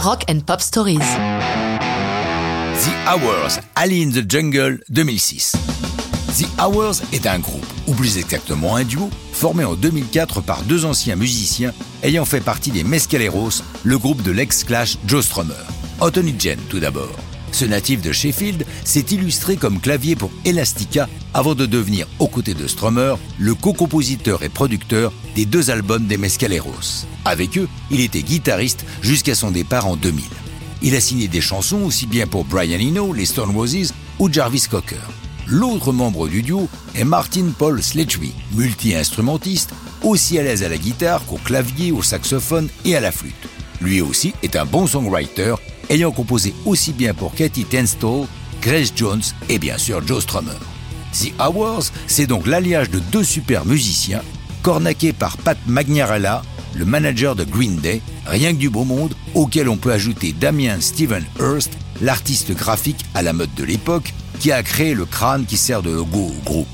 Rock and Pop Stories. The Hours, Ali in the Jungle 2006. The Hours est un groupe, ou plus exactement un duo, formé en 2004 par deux anciens musiciens ayant fait partie des Mescaleros, le groupe de l'ex-Clash Joe Strummer. Anthony Jen tout d'abord. Ce natif de Sheffield s'est illustré comme clavier pour Elastica avant de devenir, aux côtés de Strummer, le co-compositeur et producteur des deux albums des Mescaleros. Avec eux, il était guitariste jusqu'à son départ en 2000. Il a signé des chansons aussi bien pour Brian Eno, les Stone Roses ou Jarvis Cocker. L'autre membre du duo est Martin Paul Sledgery, multi-instrumentiste, aussi à l'aise à la guitare qu'au clavier, au saxophone et à la flûte. Lui aussi est un bon songwriter, ayant composé aussi bien pour Katie Tenstall, Grace Jones et bien sûr Joe Strummer. The Hours, c'est donc l'alliage de deux super musiciens, cornaqués par Pat Magnarella, le manager de Green Day, rien que du beau monde, auquel on peut ajouter Damien Steven Hurst, l'artiste graphique à la mode de l'époque, qui a créé le crâne qui sert de logo au groupe.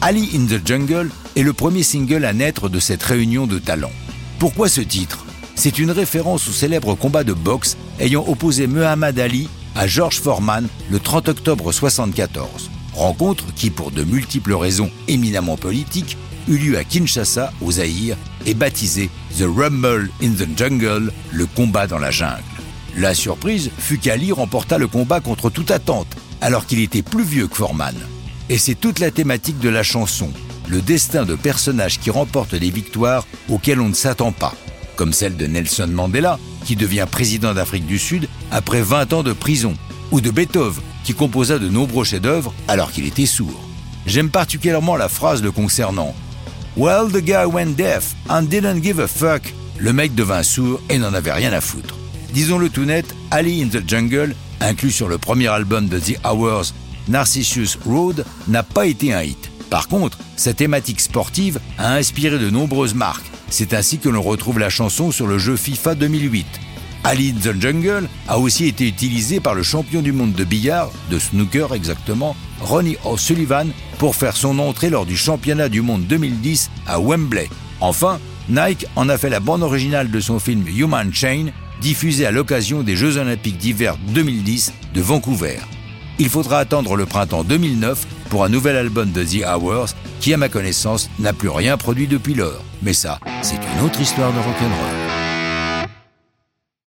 Ali in the Jungle est le premier single à naître de cette réunion de talents. Pourquoi ce titre? C'est une référence au célèbre combat de boxe ayant opposé Muhammad Ali à George Foreman le 30 octobre 1974. Rencontre qui, pour de multiples raisons éminemment politiques, eut lieu à Kinshasa, au Zaïre, et baptisée The Rumble in the Jungle, le combat dans la jungle. La surprise fut qu'Ali remporta le combat contre toute attente, alors qu'il était plus vieux que Foreman. Et c'est toute la thématique de la chanson, le destin de personnages qui remportent des victoires auxquelles on ne s'attend pas, comme celle de Nelson Mandela, qui devient président d'Afrique du Sud après 20 ans de prison, ou de Beethoven, qui composa de nombreux chefs-d'œuvre alors qu'il était sourd. J'aime particulièrement la phrase le concernant. Well, the guy went deaf and didn't give a fuck. Le mec devint sourd et n'en avait rien à foutre. Disons-le tout net, Ali in the Jungle, inclus sur le premier album de The Hours, Narcissus Road, n'a pas été un hit. Par contre, sa thématique sportive a inspiré de nombreuses marques. C'est ainsi que l'on retrouve la chanson sur le jeu FIFA 2008. Ali the Jungle a aussi été utilisé par le champion du monde de billard, de snooker exactement, Ronnie O'Sullivan, pour faire son entrée lors du championnat du monde 2010 à Wembley. Enfin, Nike en a fait la bande originale de son film Human Chain, diffusé à l'occasion des Jeux olympiques d'hiver 2010 de Vancouver. Il faudra attendre le printemps 2009 pour un nouvel album de The Hours qui, à ma connaissance, n'a plus rien produit depuis lors. Mais ça, c'est une autre histoire de rock'n'roll.